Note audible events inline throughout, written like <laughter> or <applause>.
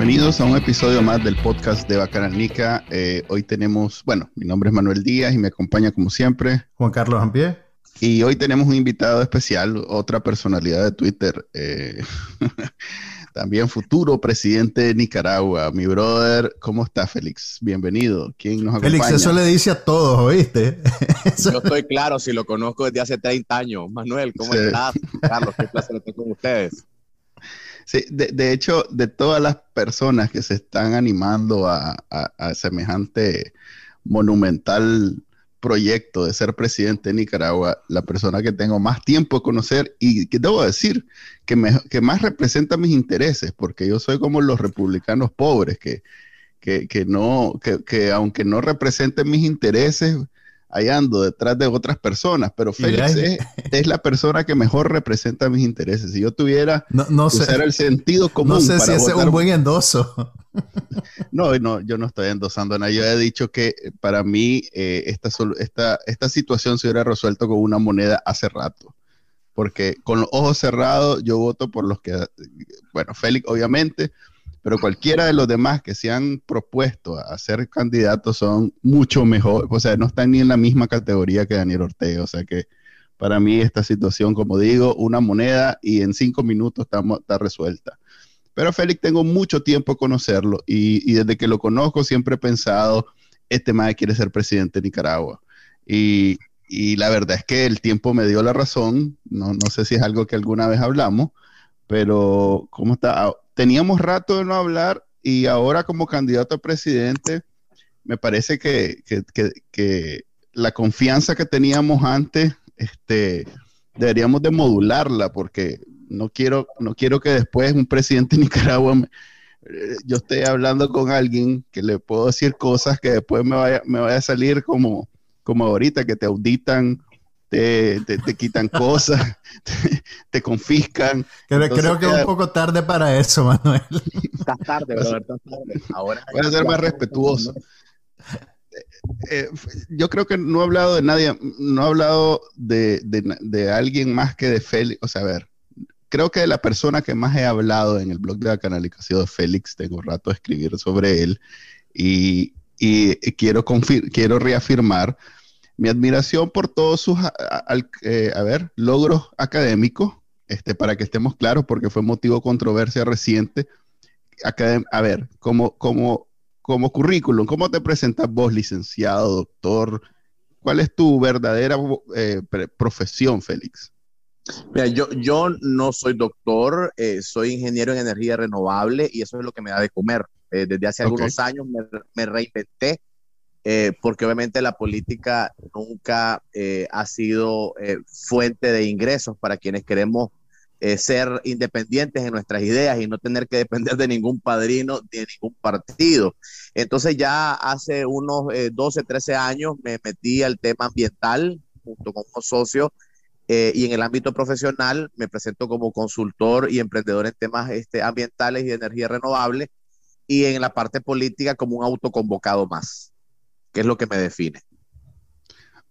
Bienvenidos a un episodio más del podcast de Bacanalnica. Eh, hoy tenemos, bueno, mi nombre es Manuel Díaz y me acompaña como siempre Juan Carlos Ampie. Y hoy tenemos un invitado especial, otra personalidad de Twitter, eh, <laughs> también futuro presidente de Nicaragua, mi brother. ¿Cómo está, Félix? Bienvenido. ¿Quién nos acompaña? Félix, eso le dice a todos, ¿oíste? <laughs> Yo estoy claro, si lo conozco desde hace 30 años. Manuel, ¿cómo Sí. estás? Carlos, qué placer estar con ustedes. De, de hecho, de todas las personas que se están animando a, a- semejante monumental proyecto de ser presidente de Nicaragua, la persona que tengo más tiempo de conocer y que debo decir que, me- que más representa mis intereses, porque yo soy como los republicanos pobres, que, que, que no, que aunque no representen mis intereses, ahí ando detrás de otras personas, pero Félix es, es la persona que mejor representa mis intereses. Si yo tuviera No, no sé, usar el sentido común no sé si para ese es un buen endoso. <laughs> No, no, yo no estoy endosando nada. Yo he dicho que eh, para mí eh, esta, esta, esta situación se hubiera resuelto con una moneda hace rato. Porque con los ojos cerrados yo voto por los que, eh, bueno, Félix obviamente, pero cualquiera de los demás que se han propuesto a ser candidatos son mucho mejor, o sea, no están ni en la misma categoría que Daniel Ortega. O sea que para mí esta situación, como digo, una moneda y en cinco minutos estamos, está resuelta. Pero Félix tengo mucho tiempo conocerlo y, y desde que lo conozco siempre he pensado, este man quiere ser presidente de Nicaragua. Y, y la verdad es que el tiempo me dio la razón, no, no sé si es algo que alguna vez hablamos, pero ¿cómo está? Teníamos rato de no hablar y ahora como candidato a presidente, me parece que, que- que- la confianza que teníamos antes, este, deberíamos de modularla porque no quiero, no quiero que después un presidente <laughs> de Nicaragua eh, yo esté hablando con alguien que le puedo decir cosas que después me vaya, me vaya a salir como, como ahorita, que te auditan, te, te- te quitan cosas, <laughs> te, te confiscan. Creo, Entonces creo que es un poco tarde para eso, Manuel. Estás tarde, brother, estás tarde. Ahora Voy a ser más respetuoso. Eh, yo creo que no he hablado de nadie, no he hablado de, de- de alguien más que de Félix. O sea, a ver, creo que de la persona que más he hablado en el blog de la canalica ha sido Félix. Tengo rato de escribir sobre él y, y quiero, confir- quiero reafirmar mi admiración por todos sus, a, eh, a ver, logros académicos, este, para que estemos claros, porque fue motivo de controversia reciente. Academ- a ver, como, como, como currículum, ¿cómo te presentas vos, licenciado, doctor? ¿Cuál es tu verdadera eh, profesión, Félix? Mira, yo, yo no soy doctor, eh, soy ingeniero en energía renovable y eso es lo que me da de comer. Eh, desde hace algunos años me, me reinventé eh, porque obviamente la política nunca eh, ha sido eh, fuente de ingresos para quienes queremos eh, ser independientes en nuestras ideas y no tener que depender de ningún padrino de ningún partido. Entonces ya hace unos eh, 12, 13 años me metí al tema ambiental junto con unos socios eh, y en el ámbito profesional me presento como consultor y emprendedor en temas este, ambientales y de energía renovable y en la parte política como un autoconvocado más, que es lo que me define.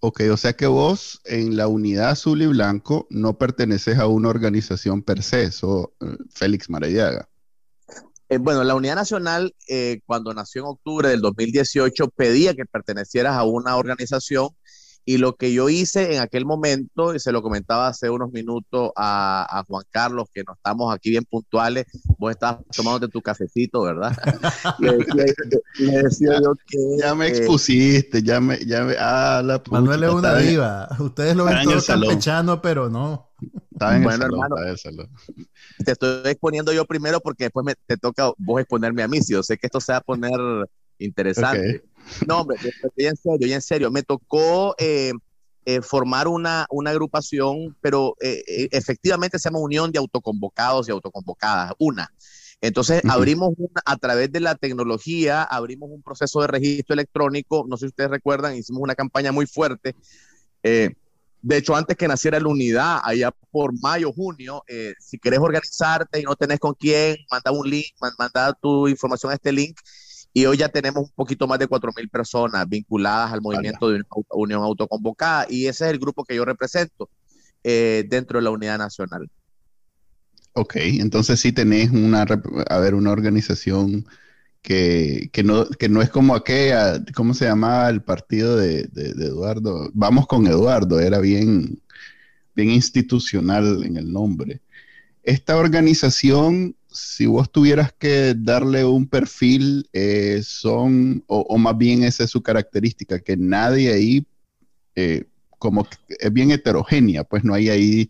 Ok, o sea que vos en la unidad azul y blanco no perteneces a una organización per se, sos eh, Félix Maradiaga. Eh, bueno, la Unidad Nacional, eh, cuando nació en octubre del 2018, pedía que pertenecieras a una organización y lo que yo hice en aquel momento, y se lo comentaba hace unos minutos a, a Juan Carlos, que no estamos aquí bien puntuales, vos estabas tomándote tu cafecito, ¿verdad? <laughs> le, le- le decía yo que... Ya me eh, expusiste, ya me, ya me, ah, la pucha, Manuel es una diva. Ustedes lo ven el todo campechano, pero no. Estaba en el Bueno, salón, hermano. el salón. te estoy exponiendo yo primero porque después me, te toca vos exponerme a mí. Si yo sé que esto se va a poner interesante. No, hombre, en serio, en serio. Me tocó eh, eh, formar una, una agrupación, pero eh, efectivamente se llama Unión de Autoconvocados y Autoconvocadas, una. Entonces, abrimos a través de la tecnología, abrimos un proceso de registro electrónico. No sé si ustedes recuerdan, hicimos una campaña muy fuerte. De hecho, antes que naciera la unidad, allá por mayo, junio, eh, si querés organizarte y no tenés con quién, manda un link, manda tu información a este link. Y hoy ya tenemos un poquito más de 4.000 personas vinculadas al movimiento de Unión Autoconvocada. Y ese es el grupo que yo represento eh, dentro de la unidad nacional. Ok, entonces sí tenés una, a ver, una organización que, no, que no es como aquella, ¿cómo se llamaba el partido de, Eduardo? Vamos con Eduardo, era bien, bien institucional en el nombre. Esta organización, si vos tuvieras que darle un perfil, eh, son, o, más bien esa es su característica, que nadie ahí, eh, como es bien heterogénea, pues no hay ahí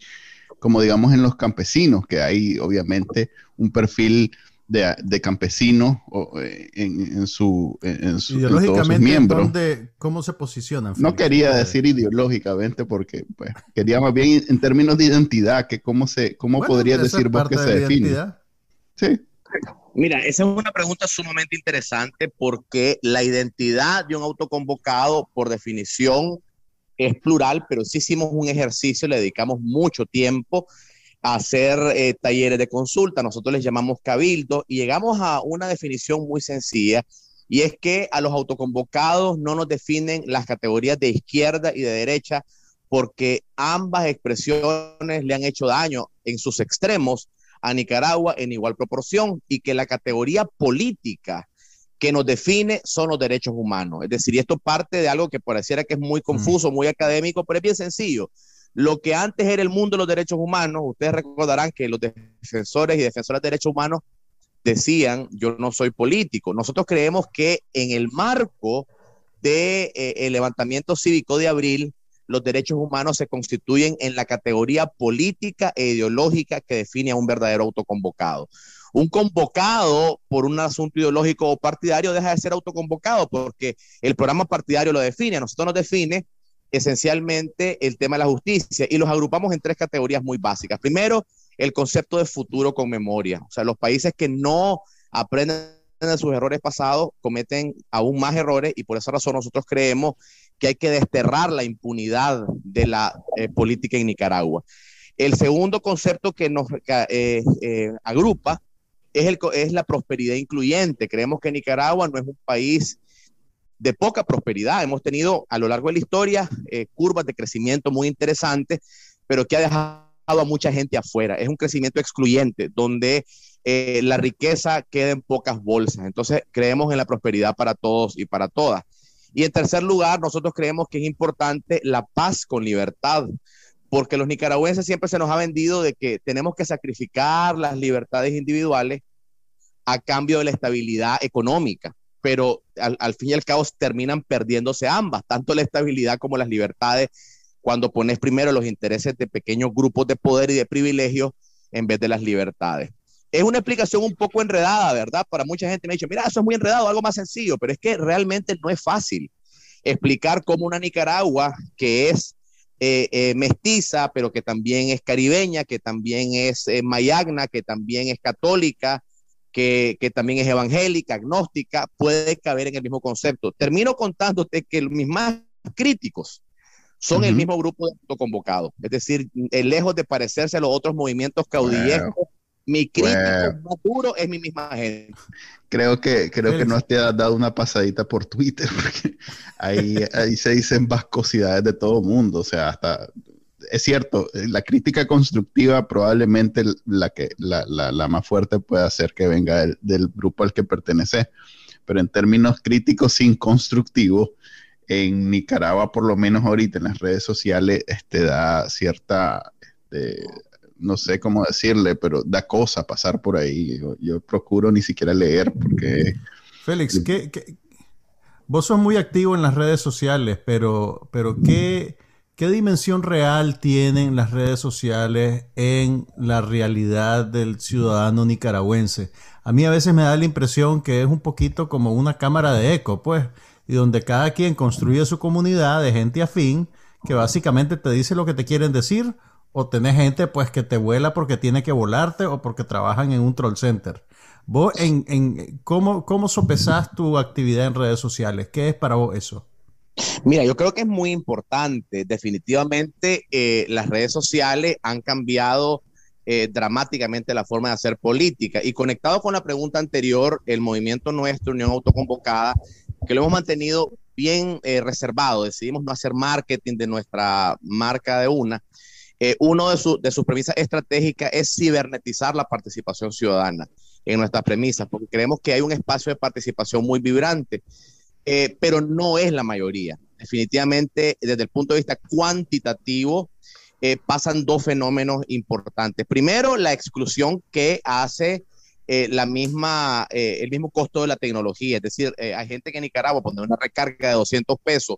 como digamos en los campesinos, que hay obviamente un perfil de, de campesinos eh, en, su, en, su, Ideológicamente, ¿cómo se posicionan? No quería decir ideológicamente porque pues, quería más bien en términos de identidad, que cómo, se, cómo podría decir vos que se define. Mira, esa es una pregunta sumamente interesante porque la identidad de un autoconvocado, por definición, es plural, pero sí hicimos un ejercicio, le dedicamos mucho tiempo a hacer eh, talleres de consulta, nosotros les llamamos cabildo y llegamos a una definición muy sencilla y es que a los autoconvocados no nos definen las categorías de izquierda y de derecha porque ambas expresiones le han hecho daño en sus extremos a Nicaragua en igual proporción y que la categoría política que nos define son los derechos humanos. Es decir, y esto parte de algo que pareciera que es muy confuso, muy académico, pero es bien sencillo. Lo que antes era el mundo de los derechos humanos, ustedes recordarán que los defensores y defensoras de derechos humanos decían, yo no soy político. Nosotros creemos que en el marco del de, eh, el levantamiento cívico de abril, los derechos humanos se constituyen en la categoría política e ideológica que define a un verdadero autoconvocado. Un convocado por un asunto ideológico o partidario deja de ser autoconvocado porque el programa partidario lo define, a nosotros nos define esencialmente el tema de la justicia y los agrupamos en tres categorías muy básicas. Primero, el concepto de futuro con memoria, o sea, los países que no aprenden de sus errores pasados cometen aún más errores y por esa razón nosotros creemos que hay que desterrar la impunidad de la eh, política en Nicaragua. El segundo concepto que nos eh, eh, agrupa es, la prosperidad incluyente. Creemos que Nicaragua no es un país de poca prosperidad. Hemos tenido a lo largo de la historia curvas de crecimiento muy interesantes, pero que ha dejado a mucha gente afuera. Es un crecimiento excluyente, donde la riqueza queda en pocas bolsas. Entonces, creemos en la prosperidad para todos y para todas. Y en tercer lugar, nosotros creemos que es importante la paz con libertad porque los nicaragüenses siempre se nos ha vendido de que tenemos que sacrificar las libertades individuales a cambio de la estabilidad económica, pero al, fin y al cabo terminan perdiéndose ambas, tanto la estabilidad como las libertades, cuando pones primero los intereses de pequeños grupos de poder y de privilegio en vez de las libertades. Es una explicación un poco enredada, ¿verdad? Para mucha gente me ha dicho, mira, eso es muy enredado, algo más sencillo, pero es que realmente no es fácil explicar cómo una Nicaragua que es eh, eh, mestiza, pero que también es caribeña, que también es eh, mayagna, que también es católica, que, también es evangélica, agnóstica, puede caber en el mismo concepto. Termino contándote que mis más críticos son el mismo grupo de autoconvocados, es decir, lejos de parecerse a los otros movimientos caudillescos mi crítico más duro es mi misma gente. Creo que, creo que no te has dado una pasadita por Twitter, <laughs> porque ahí, ahí se dicen vascosidades de todo mundo. O sea, hasta es cierto, la crítica constructiva probablemente la, que, la, la, más fuerte puede ser que venga del, grupo al que pertenece, pero en términos críticos sin constructivo, en Nicaragua, por lo menos ahorita en las redes sociales, este, da cierta este, no sé cómo decirle, pero da cosa pasar por ahí. Yo, procuro ni siquiera leer porque... Félix, ¿qué, vos sos muy activo en las redes sociales, pero, pero ¿qué, ¿qué dimensión real tienen las redes sociales en la realidad del ciudadano nicaragüense? A mí a veces me da la impresión que es un poquito como una cámara de eco, pues, y donde cada quien construye su comunidad de gente afín que básicamente te dice lo que te quieren decir o tenés gente pues que te vuela porque tiene que volarte o porque trabajan en un troll center. Vos, en, en, ¿cómo, ¿cómo sopesás tu actividad en redes sociales? ¿Qué es para vos eso? Mira, yo creo que es muy importante. Definitivamente eh, las redes sociales han cambiado eh, dramáticamente la forma de hacer política. Y conectado con la pregunta anterior, el movimiento nuestro, Unión Autoconvocada, que lo hemos mantenido bien eh, reservado, decidimos no hacer marketing de nuestra marca de una. Uno de, de sus premisas estratégicas es cibernetizar la participación ciudadana en nuestras premisas, porque creemos que hay un espacio de participación muy vibrante eh, pero no es la mayoría. Definitivamente, desde el punto de vista cuantitativo, eh, pasan dos fenómenos importantes. Primero, la exclusión que hace eh, la misma, el mismo costo de la tecnología. Es decir, hay gente que en Nicaragua pone una recarga de 200 pesos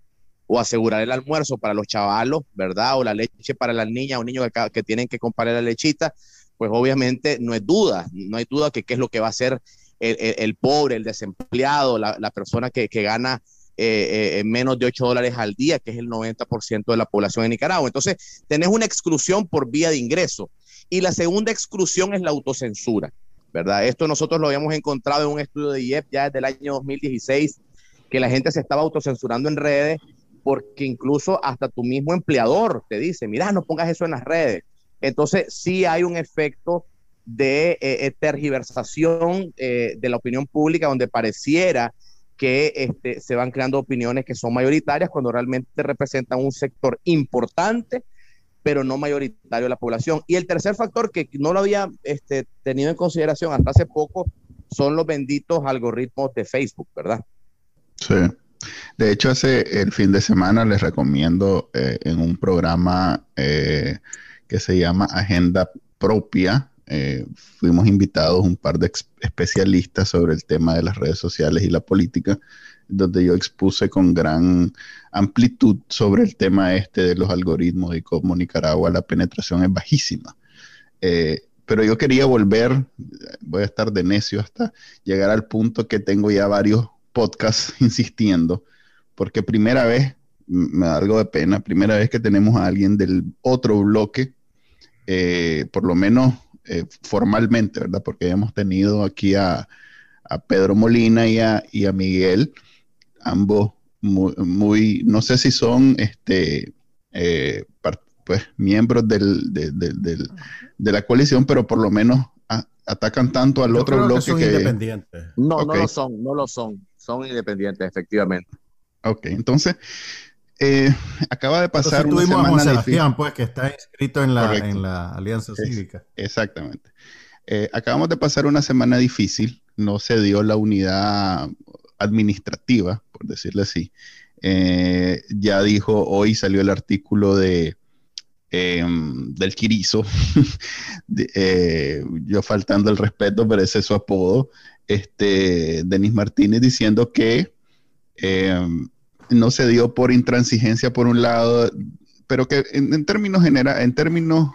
o asegurar el almuerzo para los chavalos, ¿verdad? O la leche para las niñas o niños que, tienen que comprar la lechita, pues obviamente no es duda, no hay duda que qué es lo que va a hacer el, pobre, el desempleado, la, persona que, gana eh, eh, menos de 8 dólares al día, que es el 90% de la población de Nicaragua. Entonces, tenés una exclusión por vía de ingreso. Y la segunda exclusión es la autocensura, ¿verdad? Esto nosotros lo habíamos encontrado en un estudio de IEP ya desde el año 2016, que la gente se estaba autocensurando en redes porque incluso hasta tu mismo empleador te dice, mira, no pongas eso en las redes. Entonces, sí hay un efecto de eh, eh, tergiversación eh, de la opinión pública, donde pareciera que este, se van creando opiniones que son mayoritarias cuando realmente representan un sector importante, pero no mayoritario de la población. Y el tercer factor que no lo había este, tenido en consideración hasta hace poco son los benditos algoritmos de Facebook, ¿verdad? Sí. De hecho, hace el fin de semana les recomiendo en un programa que se llama Agenda Propia, eh, fuimos invitados un par de especialistas sobre el tema de las redes sociales y la política, donde yo expuse con gran amplitud sobre el tema este de los algoritmos y cómo Nicaragua la penetración es bajísima. Eh, pero yo quería volver, voy a estar de necio hasta llegar al punto que tengo ya varios podcasts <laughs> insistiendo, porque primera vez, me da algo de pena, primera vez que tenemos a alguien del otro bloque, eh, por lo menos eh, formalmente, ¿verdad? Porque hemos tenido aquí a, Pedro Molina y a, Miguel, ambos muy, no sé si son este, eh, pues, miembros del, de la coalición, pero por lo menos atacan tanto al otro bloque que son independientes. No, no lo son, no lo son, son independientes, efectivamente. Ok, entonces, eh, acaba de pasar una semana a pues, que está inscrito en la, en la Alianza Cívica. Exactamente. Eh, acabamos de pasar una semana difícil. No se dio la unidad administrativa, por decirlo así. Eh, ya dijo, hoy salió el artículo de em, del Quirizo, <laughs> yo faltando el respeto, pero ese es su apodo, este, Denis Martínez diciendo que em, no se dio por intransigencia por un lado, pero que en, términos general, en términos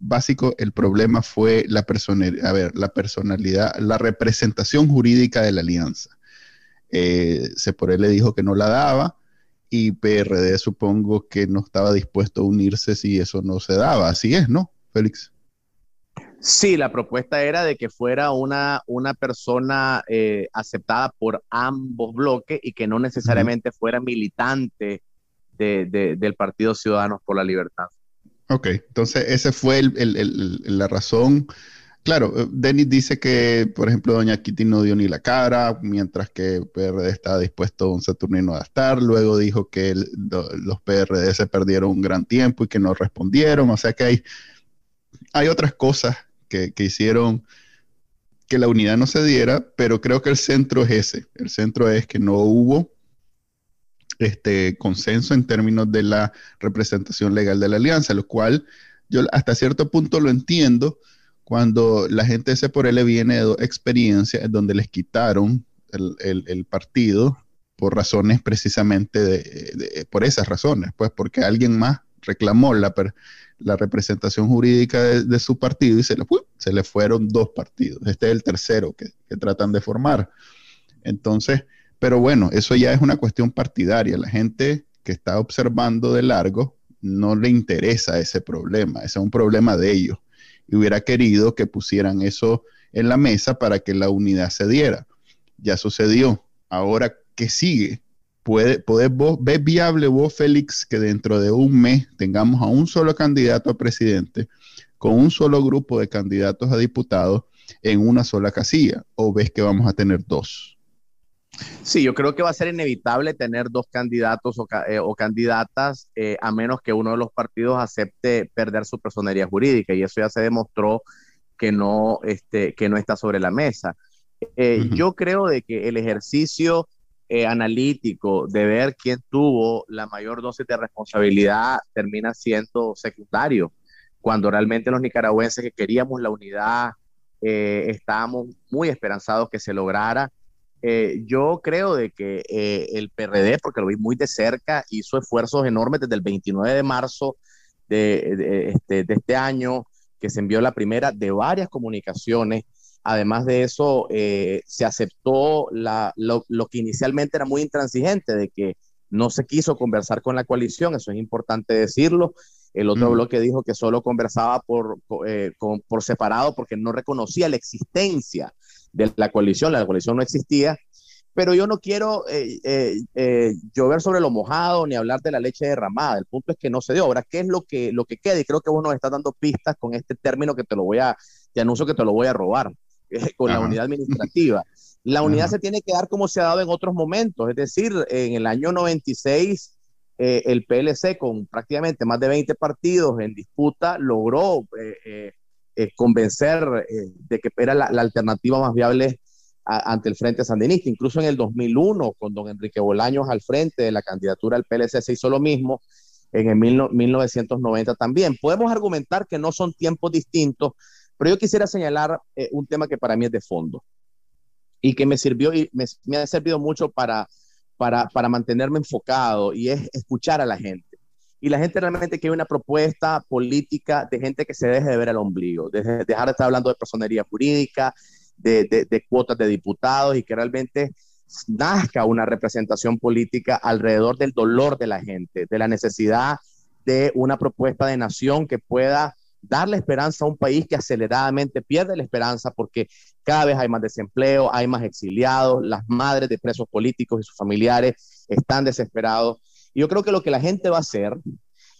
básicos, el problema fue la a ver, la personalidad, la representación jurídica de la alianza. Eh, se por él le dijo que no la daba y PRD supongo que no estaba dispuesto a unirse si eso no se daba. Así es, ¿no, Félix? Sí, la propuesta era de que fuera una, una persona eh, aceptada por ambos bloques y que no necesariamente fuera militante del Partido Ciudadanos por la Libertad. Ok, entonces esa fue la razón. Claro, eh, Denis dice que, por ejemplo, doña Kitty no dio ni la cara, mientras que PRD estaba dispuesto a un Saturnino a estar. Luego dijo que los PRD se perdieron un gran tiempo y que no respondieron. O sea que hay, hay otras cosas que, hicieron que la unidad no se diera, pero creo que el centro es ese. El centro es que no hubo este consenso en términos de la representación legal de la alianza, lo cual yo hasta cierto punto lo entiendo cuando la gente se por él viene de experiencias donde les quitaron el, partido por razones precisamente de, por esas razones, pues porque alguien más reclamó la, la representación jurídica de, su partido y se le, se le fueron dos partidos. Este es el tercero que, tratan de formar. Entonces, pero bueno, eso ya es una cuestión partidaria. La gente que está observando de largo no le interesa ese problema, ese es un problema de ellos. Y hubiera querido que pusieran eso en la mesa para que la unidad se diera. Ya sucedió. Ahora, ¿qué sigue? ¿Puede, vos, ¿Ves viable vos, Félix, que dentro de un mes tengamos a un solo candidato a presidente con un solo grupo de candidatos a diputados en una sola casilla? ¿O ves que vamos a tener dos? Sí, yo creo que va a ser inevitable tener dos candidatos o, eh, candidatas, eh, a menos que uno de los partidos acepte perder su personería jurídica, y eso ya se demostró que no, este, que no está sobre la mesa. Eh, yo creo de que el ejercicio analítico de ver quién tuvo la mayor dosis de responsabilidad termina siendo secundario, cuando realmente los nicaragüenses que queríamos la unidad estábamos muy esperanzados que se lograra eh, yo creo de que eh, el PRD, porque lo vi muy de cerca, hizo esfuerzos enormes desde el 29 de marzo este, de este, año, que se envió la primera de varias comunicaciones. Además de eso, eh, se aceptó la, lo, lo, que inicialmente era muy intransigente, de que no se quiso conversar con la coalición, eso es importante decirlo. El otro mm. bloque dijo que solo conversaba por, por separado porque no reconocía la existencia de la coalición. La coalición no existía, pero yo no quiero eh, eh, eh, llover sobre lo mojado ni hablar de la leche derramada. El punto es que no se dio. Ahora, ¿qué es lo que, lo que queda? Y creo que vos nos estás dando pistas con este término que te lo voy a, te anuncio que te lo voy a robar, <laughs> con la unidad administrativa. La <laughs> unidad se tiene que dar como se ha dado en otros momentos, es decir, en el año 96 el PLC con prácticamente más de 20 partidos en disputa logró eh, convencer eh, de que era la, alternativa más viable ante el Frente Sandinista. Incluso en el 2001, con don Enrique Bolaños al frente de la candidatura del PLC, se hizo lo mismo. En el 1990 también. Podemos argumentar que no son tiempos distintos, pero yo quisiera señalar eh, un tema que para mí es de fondo y que me sirvió y me, me ha servido mucho para, para, para mantenerme enfocado y es escuchar a la gente. Y la gente realmente quiere una propuesta política de gente que se deje de ver al ombligo, de, dejar de estar hablando de personería jurídica, de, de, cuotas de diputados y que realmente nazca una representación política alrededor del dolor de la gente, de la necesidad de una propuesta de nación que pueda darle esperanza a un país que aceleradamente pierde la esperanza porque cada vez hay más desempleo, hay más exiliados, las madres de presos políticos y sus familiares están desesperados yo creo que lo que la gente va a hacer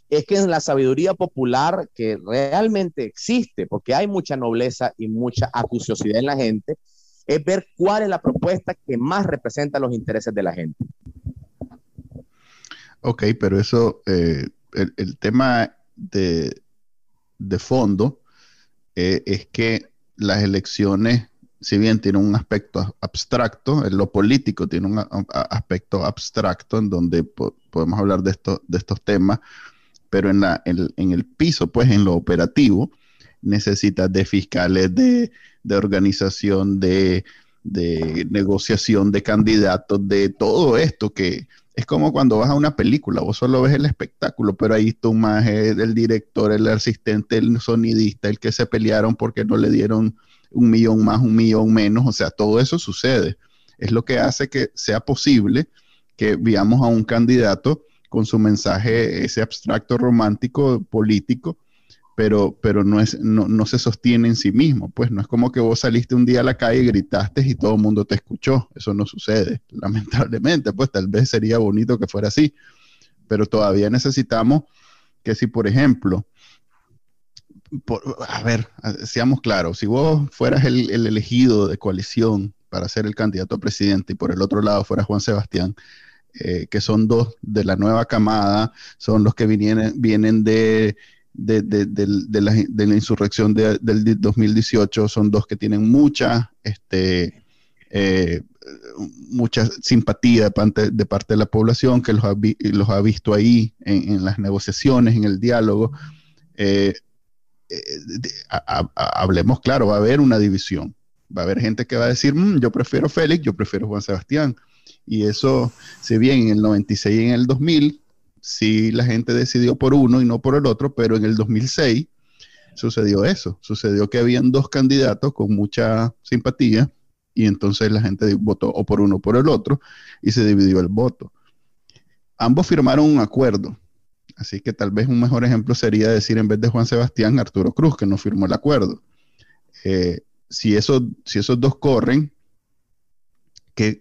es que en la sabiduría popular que realmente existe, porque hay mucha nobleza y mucha acuciosidad en la gente, es ver cuál es la propuesta que más representa los intereses de la gente. Ok, pero eso, eh, el, tema de, fondo eh, es que las elecciones si bien tiene un aspecto abstracto, en lo político tiene un aspecto abstracto en donde podemos hablar de, de estos temas, pero en, la, en, el piso, pues en lo operativo, necesitas de fiscales, de, organización, de, negociación de candidatos, de todo esto que es como cuando vas a una película, vos solo ves el espectáculo, pero ahí tú más el director, el asistente, el sonidista, el que se pelearon porque no le dieron un millón más, un millón menos, o sea, todo eso sucede. Es lo que hace que sea posible que veamos a un candidato con su mensaje, ese abstracto romántico político, pero, pero no, es, no, se sostiene en sí mismo. Pues no es como que vos saliste un día a la calle y gritaste y todo el mundo te escuchó. Eso no sucede, <laughs> lamentablemente. Pues tal vez sería bonito que fuera así, pero todavía necesitamos que si, por ejemplo, a ver, seamos claros, si vos fueras el, elegido de coalición para ser el candidato a presidente y por el otro lado fuera Juan Sebastián, eh, que son dos de la nueva camada, son los que vienen de, la, insurrección del 2018, son dos que tienen mucha, este, eh, mucha simpatía de parte, de parte de la población, que los ha, visto ahí en, las negociaciones, en el diálogo. Eh, hablemos claro, va a haber una división. Va a haber gente que va a decir, mm, yo prefiero Félix, yo prefiero Juan Sebastián. Y eso, si bien en el 96 y en el 2000, sí la gente decidió por uno y no por el otro, pero en el 2006 sucedió eso. Sucedió que habían dos candidatos con mucha simpatía y entonces la gente votó o por uno o por el otro y se dividió el voto. Ambos firmaron un acuerdo Así que tal vez un mejor ejemplo sería decir en vez de Juan Sebastián, Arturo Cruz, que no firmó el acuerdo. Eh, si, si esos dos corren, ¿qué,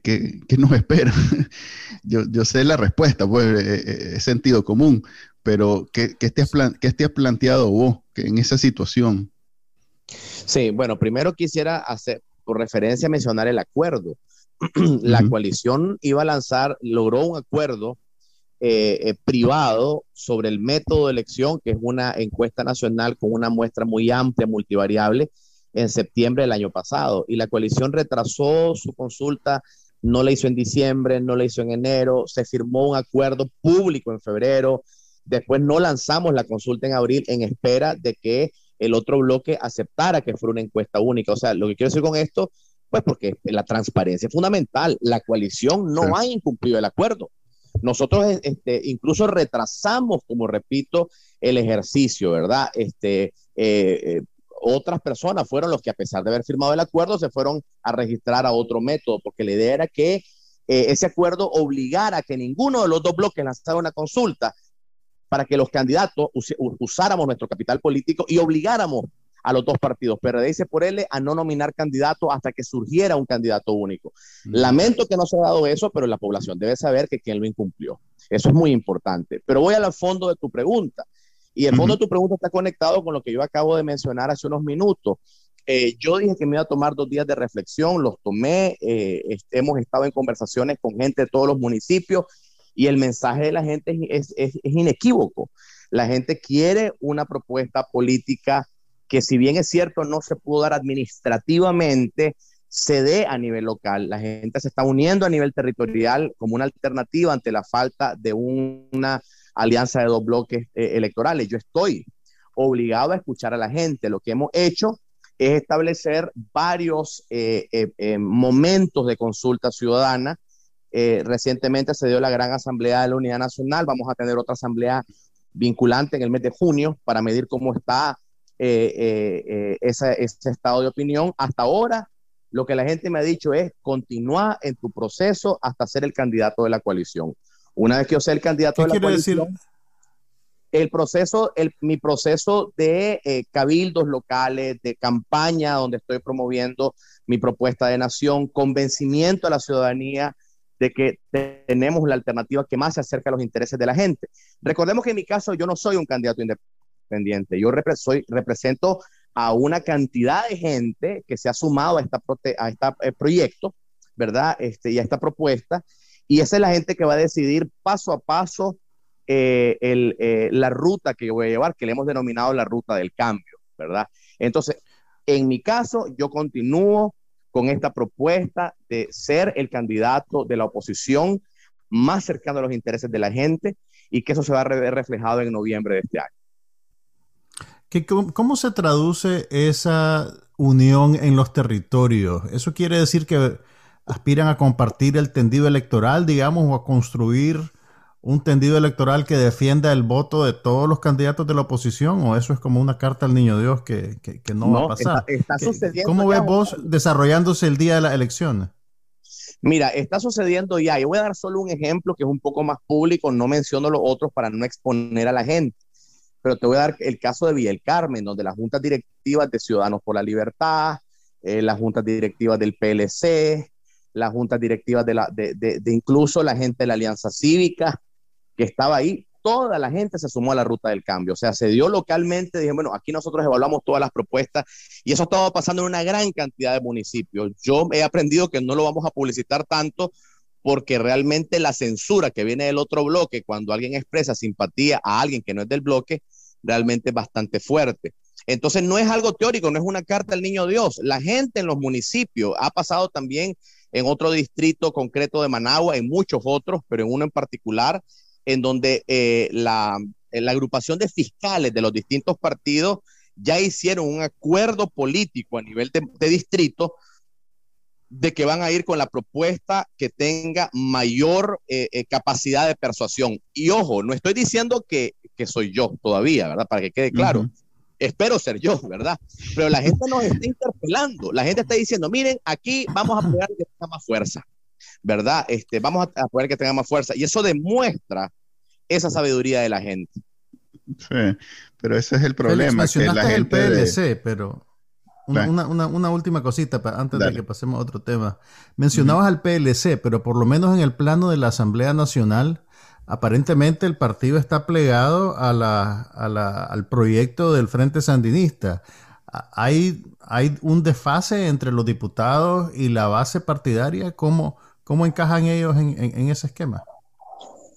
nos espera? <laughs> yo, yo, sé la respuesta, pues eh, eh, es sentido común, pero ¿qué, qué, te has ¿qué planteado vos en esa situación? Sí, bueno, primero quisiera hacer, por referencia, mencionar el acuerdo. <clears throat> la coalición iba a lanzar, logró un acuerdo eh, eh, privado sobre el método de elección, que es una encuesta nacional con una muestra muy amplia, multivariable, en septiembre del año pasado. Y la coalición retrasó su consulta, no la hizo en diciembre, no la hizo en enero, se firmó un acuerdo público en febrero, después no lanzamos la consulta en abril en espera de que el otro bloque aceptara que fuera una encuesta única. O sea, lo que quiero decir con esto, pues porque la transparencia es fundamental. La coalición no ha incumplido el acuerdo. Nosotros este, incluso retrasamos, como repito, el ejercicio, ¿verdad? Este, eh, eh, otras personas fueron los que a pesar de haber firmado el acuerdo se fueron a registrar a otro método, porque la idea era que ese acuerdo obligara a que ninguno de los dos bloques lanzara una consulta para que los candidatos usáramos nuestro capital político y obligáramos a los dos partidos, PRD y por L, a no nominar candidato hasta que surgiera un candidato único. Mm. Lamento que no se ha dado eso, pero la población debe saber que quien lo incumplió. Eso es muy importante. Pero voy al fondo de tu pregunta. Y el fondo de tu pregunta está conectado con lo que yo acabo de mencionar hace unos minutos. Eh, yo dije que me iba a tomar dos días de reflexión, los tomé, eh, hemos estado en conversaciones con gente de todos los municipios y el mensaje de la gente es, es, es inequívoco. La gente quiere una propuesta política que si bien es cierto no se pudo dar administrativamente, se dé a nivel local. La gente se está uniendo a nivel territorial como una alternativa ante la falta de una alianza de dos bloques eh, electorales. Yo estoy obligado a escuchar a la gente. Lo que hemos hecho es establecer varios eh, eh, momentos de consulta ciudadana. recientemente se dio la gran asamblea de la Unidad Nacional. Vamos a tener otra asamblea vinculante en el mes de junio para medir cómo está eh, ese, estado de opinión. Hasta ahora, lo que la gente me ha dicho es, continúa en tu proceso hasta ser el candidato de la coalición. Una vez que yo sea el candidato de la coalición, el proceso, el, mi proceso de cabildos locales, de campaña donde estoy promoviendo mi propuesta de nación, convencimiento a la ciudadanía de que tenemos la alternativa que más se acerca a los intereses de la gente. Recordemos que en mi caso yo no soy un candidato independiente pendiente. Yo soy, represento a una cantidad de gente que se ha sumado a, esta a este proyecto, ¿verdad? Este, y a esta propuesta. Y esa es la gente que va a decidir paso a paso eh, eh, la ruta que yo voy a llevar, que le hemos denominado la ruta del cambio, ¿verdad? Entonces, en mi caso, yo continúo con esta propuesta de ser el candidato de la oposición más cercano a los intereses de la gente y que eso se va a ver reflejado en noviembre de este año cómo, se traduce esa unión en los territorios? ¿Eso quiere decir que aspiran a compartir el tendido electoral, digamos, o a construir un tendido electoral que defienda el voto de todos los candidatos de la oposición? ¿O eso es como una carta al niño Dios que, no, va a pasar? ¿Cómo ves vos desarrollándose el día de las elecciones? Mira, está sucediendo ya. Yo voy a dar solo un ejemplo que es un poco más público, no menciono los otros para no exponer a la gente pero te voy a dar el caso de Villa Carmen, donde las juntas directivas de Ciudadanos por la Libertad, eh, las juntas directivas del PLC, las juntas directivas de, la, de, de, incluso la gente de la Alianza Cívica, que estaba ahí, toda la gente se sumó a la ruta del cambio. O sea, se dio localmente, dije, bueno, aquí nosotros evaluamos todas las propuestas y eso estaba pasando en una gran cantidad de municipios. Yo he aprendido que no lo vamos a publicitar tanto porque realmente la censura que viene del otro bloque, cuando alguien expresa simpatía a alguien que no es del bloque, realmente es bastante fuerte. Entonces no es algo teórico, no es una carta al niño Dios. La gente en los municipios ha pasado también en otro distrito concreto de Managua, en muchos otros, pero en uno en particular, en donde eh, la, la agrupación de fiscales de los distintos partidos ya hicieron un acuerdo político a nivel de distrito de que van a ir con la propuesta que tenga mayor eh, eh, capacidad de persuasión. Y ojo, no estoy diciendo que, soy yo todavía, ¿verdad? Para que quede claro. Espero ser yo, ¿verdad? Pero la gente nos está interpelando. La gente está diciendo, miren, aquí vamos a apoyar que tenga más fuerza, ¿verdad? Este, vamos a apoyar que tenga más fuerza. Y eso demuestra esa sabiduría de la gente. Sí, pero ese es el problema. que la gente el PLC, pero una, última cosita antes de que pasemos a otro tema. Mencionabas al PLC, pero por lo menos en el plano de la Asamblea Nacional, aparentemente el partido está plegado a la, al proyecto del Frente Sandinista. ¿Hay, ¿Hay un desfase entre los diputados y la base partidaria? ¿Cómo, cómo encajan ellos en ese esquema?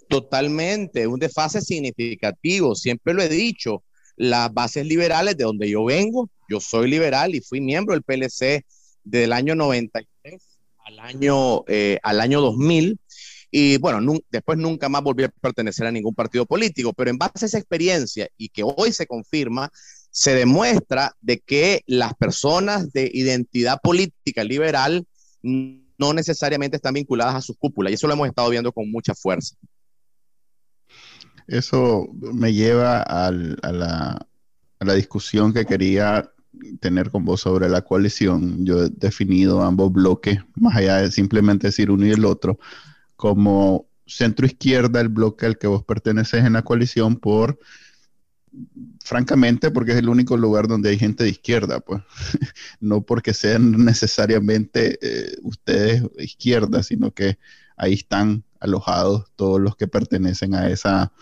Totalmente, un desfase significativo. Siempre lo he dicho, las bases liberales de donde yo vengo, yo soy liberal y fui miembro del PLC desde el año 93 al año, eh, al año 2000. Y bueno, después nunca más volví a pertenecer a ningún partido político, pero en base a esa experiencia y que hoy se confirma, se demuestra de que las personas de identidad política liberal no necesariamente están vinculadas a sus cúpulas. Y eso lo hemos estado viendo con mucha fuerza. Eso me lleva a, la, discusión que quería tener con vos sobre la coalición. Yo he definido ambos bloques, más allá de simplemente decir uno y el otro, como centro izquierda, el bloque al que vos perteneces en la coalición, por francamente, porque es el único lugar donde hay gente de izquierda, pues, <laughs> no porque sean necesariamente eh, ustedes izquierda, sino que ahí están alojados todos los que pertenecen a esa,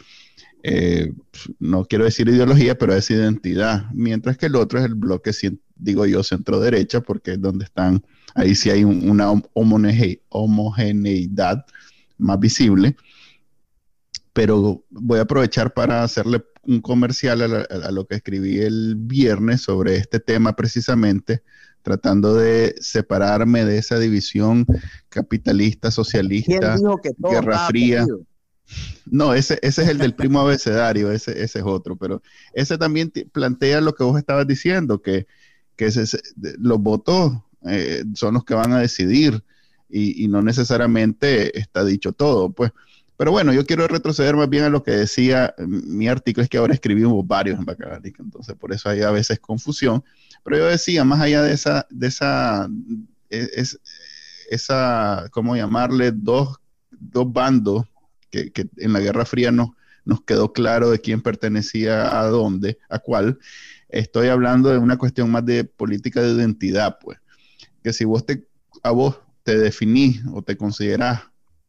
eh, no quiero decir ideología, pero a esa identidad, mientras que el otro es el bloque, digo yo, centro derecha, porque es donde están, ahí sí hay una homogeneidad más visible. Pero voy a aprovechar para hacerle un comercial a, lo que escribí el viernes sobre este tema precisamente, tratando de separarme de esa división capitalista, socialista, guerra fría. No, ese, ese es el del primo abecedario, ese, ese es otro, pero ese también plantea lo que vos estabas diciendo, que, que los votos eh, son los que van a decidir y, no necesariamente está dicho todo, pues. Pero bueno, yo quiero retroceder más bien a lo que decía mi artículo, es que ahora escribimos varios en Bacalática, entonces por eso hay a veces confusión, pero yo decía, más allá de esa, de esa, e, es, esa, ¿cómo llamarle? Dos, dos bandos que, en la Guerra Fría nos, nos quedó claro de quién pertenecía a dónde, a cuál. Estoy hablando de una cuestión más de política de identidad, pues. Que si vos te, a vos te definís o te considerás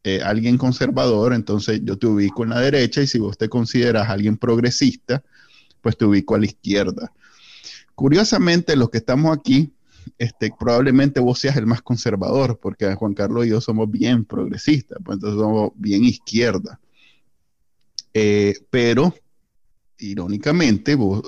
eh, alguien conservador, entonces yo te ubico en la derecha y si vos te consideras alguien progresista, pues te ubico a la izquierda. Curiosamente, los que estamos aquí, este, probablemente vos seas el más conservador, porque Juan Carlos y yo somos bien progresistas, pues entonces somos bien izquierda. Eh, pero, irónicamente, vos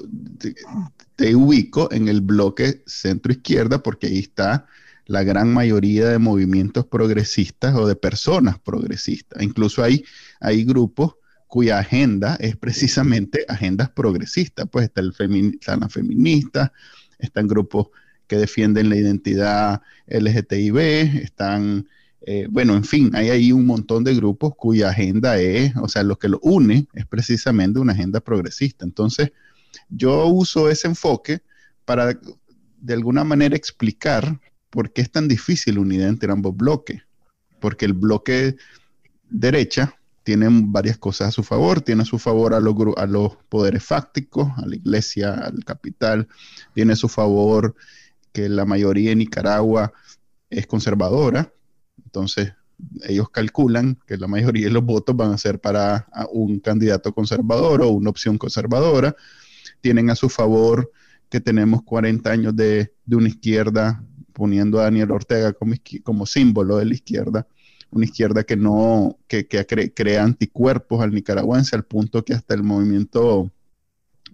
te ubico en el bloque centro-izquierda porque ahí está la gran mayoría de movimientos progresistas o de personas progresistas. Incluso hay, hay grupos cuya agenda es precisamente agendas progresistas. Pues está el están las feministas, están grupos que defienden la identidad LGTB, están, eh, bueno, en fin, hay ahí un montón de grupos cuya agenda es, o sea, lo que lo une es precisamente una agenda progresista. Entonces, yo uso ese enfoque para de alguna manera explicar ¿por qué es tan difícil unir entre ambos bloques? Porque el bloque derecha tiene varias cosas a su favor. Tiene a su favor a los, a los poderes fácticos, a la iglesia, al capital. Tiene a su favor que la mayoría de Nicaragua es conservadora. Entonces, ellos calculan que la mayoría de los votos van a ser para un candidato conservador o una opción conservadora. Tienen a su favor que tenemos 40 años de, de una izquierda poniendo a Daniel Ortega como, como símbolo de la izquierda, una izquierda que no, que, crea anticuerpos al nicaragüense al punto que hasta el movimiento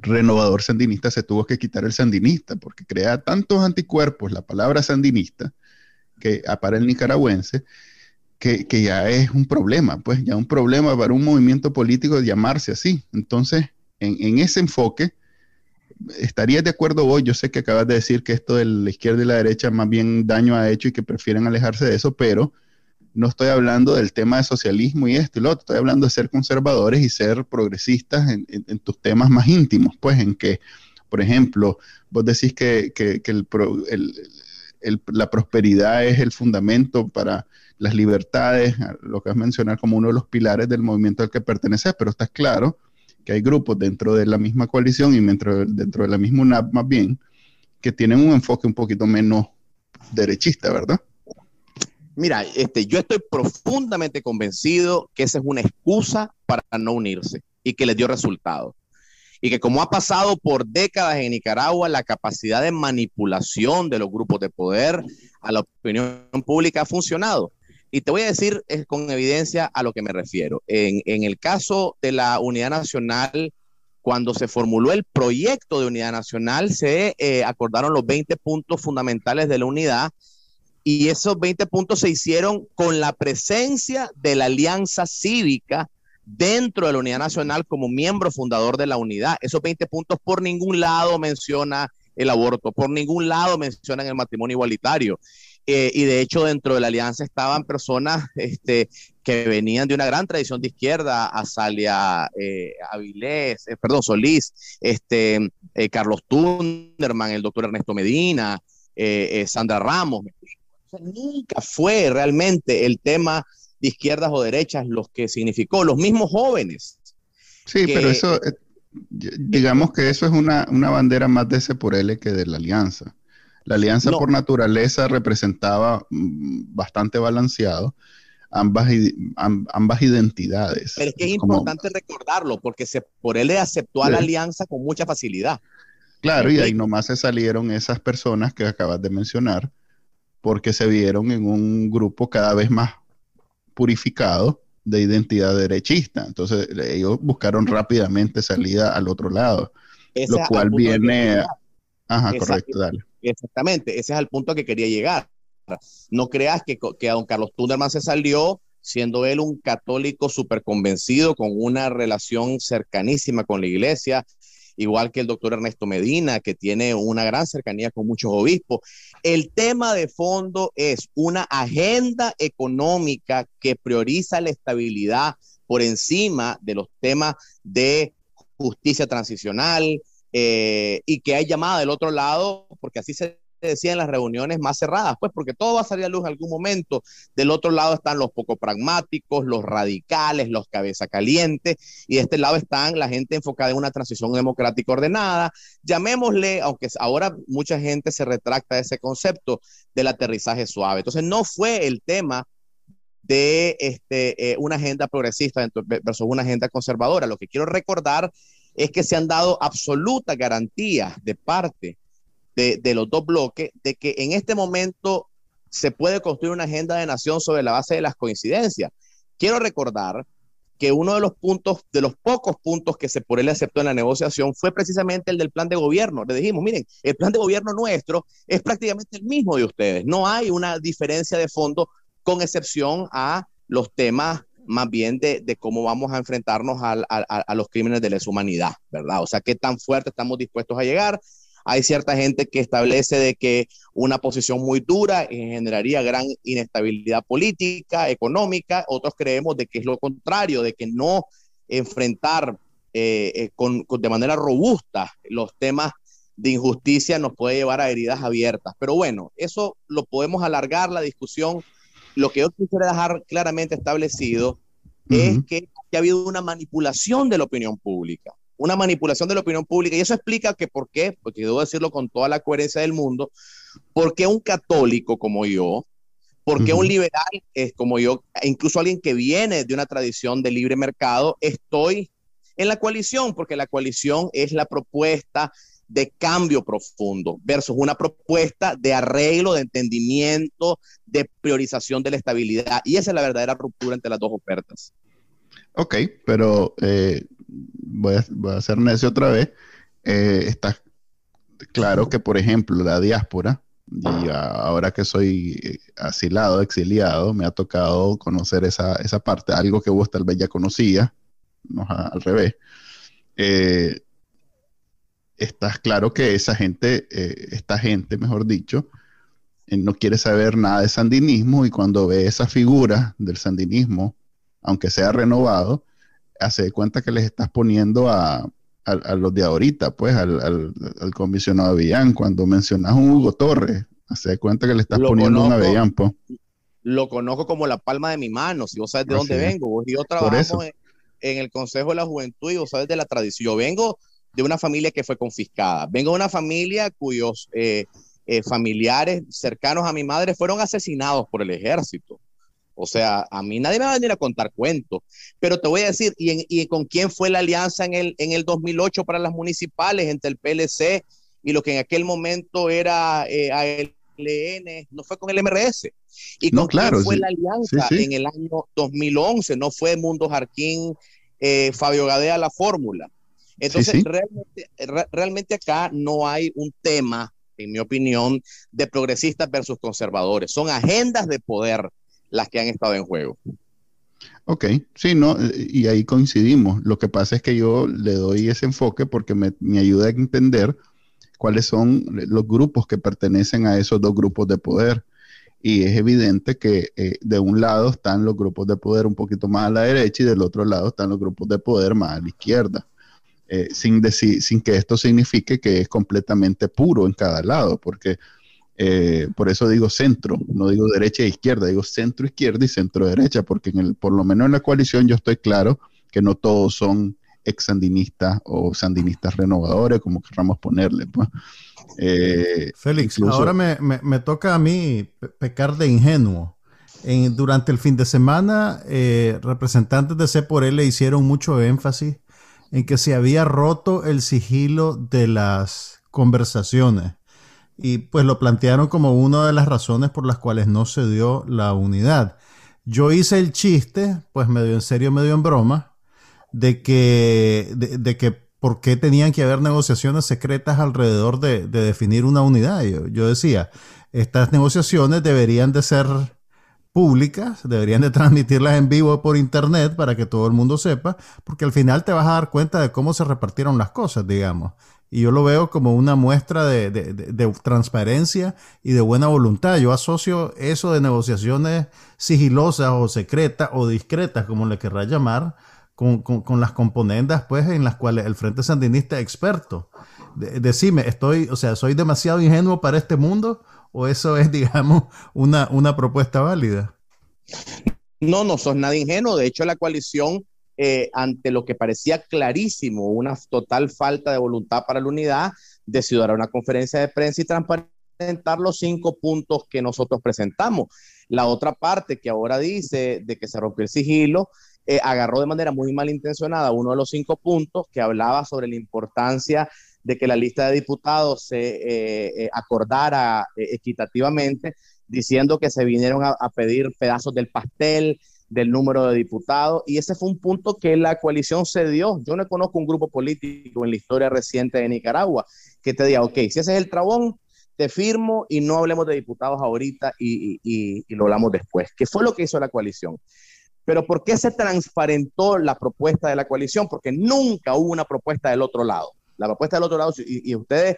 renovador sandinista se tuvo que quitar el sandinista, porque crea tantos anticuerpos la palabra sandinista que para el nicaragüense, que, ya es un problema, pues ya un problema para un movimiento político llamarse así. Entonces, en, en ese enfoque, ¿estarías de acuerdo hoy? Yo sé que acabas de decir que esto de la izquierda y la derecha más bien daño ha hecho y que prefieren alejarse de eso, pero no estoy hablando del tema de socialismo y esto y lo otro, estoy hablando de ser conservadores y ser progresistas en, tus temas más íntimos, pues en que, por ejemplo, vos decís que, la prosperidad es el fundamento para las libertades, lo que has mencionado como uno de los pilares del movimiento al que perteneces, pero estás claro que hay grupos dentro de la misma coalición y dentro, dentro de la misma UNAP más bien, que tienen un enfoque un poquito menos derechista, ¿verdad? Mira, este, yo estoy profundamente convencido que esa es una excusa para no unirse y que les dio resultado. Y que como ha pasado por décadas en Nicaragua, la capacidad de manipulación de los grupos de poder a la opinión pública ha funcionado. Y te voy a decir con evidencia a lo que me refiero. En, en el caso de la Unidad Nacional, cuando se formuló el proyecto de unidad nacional, se eh, acordaron los 20 puntos fundamentales de la unidad y esos 20 puntos se hicieron con la presencia de la Alianza Cívica dentro de la Unidad Nacional como miembro fundador de la unidad. Esos 20 puntos por ningún lado menciona el aborto, por ningún lado mencionan el matrimonio igualitario. Eh, y de hecho dentro de la alianza estaban personas este, que venían de una gran tradición de izquierda, Azalia eh, Avilés, eh, perdón, Solís, este, Carlos Tunderman, el doctor Ernesto Medina, Sandra Ramos. Nunca fue realmente el tema de izquierdas o derechas los que significó, los mismos jóvenes. Sí, pero eso, digamos que eso es una, una bandera más de ese por L que de la alianza. La alianza por naturaleza representaba mm, bastante balanceado ambas, ambas identidades. Pero es que es importante recordarlo, porque se, por él aceptó a la alianza con mucha facilidad. Claro, y ahí nomás se salieron esas personas que acabas de mencionar, porque se vieron en un grupo cada vez más purificado de identidad derechista. Entonces ellos buscaron rápidamente salida al otro lado, lo cual viene... Ajá, correcto, dale. Exactamente, ese es el punto que quería llegar. No creas que, que a don Carlos Tunderman se salió siendo él un católico súper convencido, con una relación cercanísima con la iglesia, igual que el doctor Ernesto Medina, que tiene una gran cercanía con muchos obispos. El tema de fondo es una agenda económica que prioriza la estabilidad por encima de los temas de justicia transicional, eh, y que hay llamada del otro lado, porque así se decía en las reuniones más cerradas, pues porque todo va a salir a luz en algún momento. Del otro lado están los poco pragmáticos, los radicales, los cabeza calientes, y de este lado están la gente enfocada en una transición democrática ordenada. Llamémosle, aunque ahora mucha gente se retracta de ese concepto del aterrizaje suave. Entonces no fue el tema de este, eh, una agenda progresista versus una agenda conservadora. Lo que quiero recordar es que se han dado absoluta garantía de parte de, los dos bloques de que en este momento se puede construir una agenda de nación sobre la base de las coincidencias. Quiero recordar que uno de los puntos, de los pocos puntos que se por él aceptó en la negociación fue precisamente el del plan de gobierno. Le dijimos, miren, el plan de gobierno nuestro es prácticamente el mismo de ustedes. No hay una diferencia de fondo con excepción a los temas más bien de, cómo vamos a enfrentarnos a, los crímenes de lesa humanidad, ¿verdad? O sea, qué tan fuerte estamos dispuestos a llegar. Hay cierta gente que establece de que una posición muy dura generaría gran inestabilidad política, económica. Otros creemos de que es lo contrario, de que no enfrentar eh, eh, con, de manera robusta los temas de injusticia nos puede llevar a heridas abiertas. Pero bueno, eso lo podemos alargar la discusión lo que yo quisiera dejar claramente establecido es que, ha habido una manipulación de la opinión pública, una manipulación de la opinión pública, y eso explica que por qué, porque debo decirlo con toda la coherencia del mundo, porque un católico como yo, porque un liberal es como yo, e incluso alguien que viene de una tradición de libre mercado, estoy en la coalición, porque la coalición es la propuesta de cambio profundo versus una propuesta de arreglo, de entendimiento, de priorización de la estabilidad. Y esa es la verdadera ruptura entre las dos ofertas. Ok, pero eh, voy, a, ser necio otra vez. Eh, está claro que, por ejemplo, la diáspora, y ahora que soy eh, asilado, exiliado, me ha tocado conocer esa, parte, algo que vos tal vez ya conocía, no al revés. Eh, estás claro que esa gente, eh, esta gente, mejor dicho, eh, no quiere saber nada de sandinismo y cuando ve esa figura del sandinismo, aunque sea renovado, hace cuenta que les estás poniendo a, los de ahorita, pues al, comisionado Avellán. Cuando mencionas a un Hugo Torres, hace cuenta que le estás poniendo un Avellán, pues. Lo conozco como la palma de mi mano, si vos sabes de dónde vengo. Vos y yo trabajo en, en, el Consejo de la Juventud y vos sabes de la tradición. Yo vengo de una familia que fue confiscada, vengo de una familia cuyos eh, eh, familiares cercanos a mi madre fueron asesinados por el ejército. O sea, a mí nadie me va a venir a contar cuentos, pero te voy a decir, ¿y, con quién fue la alianza en el, en el 2008 para las municipales entre el PLC y lo que en aquel momento era eh, ALN? No fue con el MRS. ¿Y con quién fue la alianza en el año 2011? No fue Mundo Jarquín, eh, Fabio Gadea la fórmula. Entonces, realmente, realmente acá no hay un tema, en mi opinión, de progresistas versus conservadores. Son agendas de poder las que han estado en juego. Ok, sí, no, y ahí coincidimos. Lo que pasa es que yo le doy ese enfoque porque me, ayuda a entender cuáles son los grupos que pertenecen a esos dos grupos de poder. Y es evidente que eh, de un lado están los grupos de poder un poquito más a la derecha y del otro lado están los grupos de poder más a la izquierda. Eh, sin, decir, sin que esto signifique que es completamente puro en cada lado, porque eh, por eso digo centro, no digo derecha e izquierda, digo centro izquierda y centro derecha, porque en el, por lo menos en la coalición yo estoy claro que no todos son ex sandinistas o sandinistas renovadores, como querramos ponerle. Pues. Eh, Félix, ahora me, me, toca a mí pecar de ingenuo. En, durante el fin de semana, eh, representantes de C por L hicieron mucho énfasis en que se había roto el sigilo de las conversaciones y pues lo plantearon como una de las razones por las cuales no se dio la unidad. Yo hice el chiste, pues medio en serio, medio en broma, de que, de, que por qué tenían que haber negociaciones secretas alrededor de, definir una unidad. Yo, decía, estas negociaciones deberían de ser públicas, deberían de transmitirlas en vivo por internet para que todo el mundo sepa, porque al final te vas a dar cuenta de cómo se repartieron las cosas, digamos. Y yo lo veo como una muestra de, transparencia y de buena voluntad. Yo asocio eso de negociaciones sigilosas o secretas o discretas, como le querrá llamar, con, las componendas pues, en las cuales el Frente Sandinista es experto. decime, estoy, o sea, ¿soy demasiado ingenuo para este mundo o eso es, <laughs> digamos, una, una propuesta válida? No, no sos nada ingenuo. De hecho, la coalición eh, ante lo que parecía clarísimo, una total falta de voluntad para la unidad, decidió dar una conferencia de prensa y transparentar los cinco puntos que nosotros presentamos. La otra parte que ahora dice de que se rompió el sigilo, eh, agarró de manera muy malintencionada uno de los cinco puntos que hablaba sobre la importancia de que la lista de diputados se eh, acordara equitativamente, diciendo que se vinieron a, pedir pedazos del pastel, del número de diputados y ese fue un punto que la coalición se dio. Yo no conozco un grupo político en la historia reciente de Nicaragua que te diga, ok, si ese es el trabón, te firmo y no hablemos de diputados ahorita y, lo hablamos después, que fue lo que hizo la coalición. Pero ¿por qué se transparentó la propuesta de la coalición? Porque nunca hubo una propuesta del otro lado. La propuesta del otro lado, y, ustedes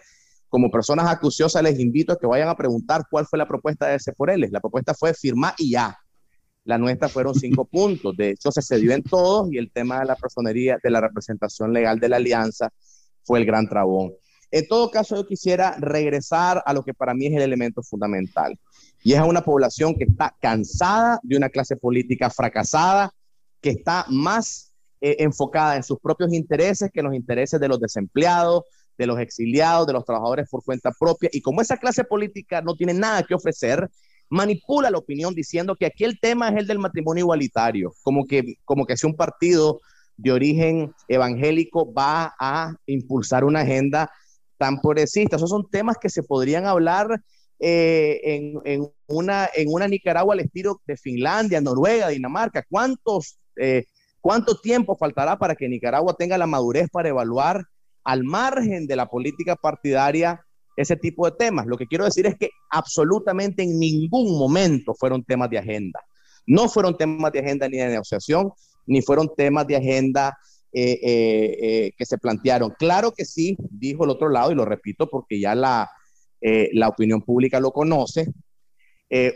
como personas acuciosas les invito a que vayan a preguntar cuál fue la propuesta de él. La propuesta fue firmar y ya. La nuestra fueron cinco <laughs> puntos. De hecho, se cedió en todos y el tema de la personería, de la representación legal de la alianza, fue el gran trabón. En todo caso, yo quisiera regresar a lo que para mí es el elemento fundamental. Y es a una población que está cansada de una clase política fracasada, que está más eh, enfocada en sus propios intereses que en los intereses de los desempleados, de los exiliados, de los trabajadores por cuenta propia. Y como esa clase política no tiene nada que ofrecer, manipula la opinión diciendo que aquí el tema es el del matrimonio igualitario, como que, como que si un partido de origen evangélico va a impulsar una agenda tan progresista. Esos son temas que se podrían hablar eh, en, una, en una Nicaragua al estilo de Finlandia, Noruega, Dinamarca. ¿Cuántos, eh, ¿Cuánto tiempo faltará para que Nicaragua tenga la madurez para evaluar al margen de la política partidaria ese tipo de temas. Lo que quiero decir es que absolutamente en ningún momento fueron temas de agenda. No fueron temas de agenda ni de negociación, ni fueron temas de agenda eh, eh, eh, que se plantearon. Claro que sí, dijo el otro lado, y lo repito porque ya la, la opinión pública lo conoce.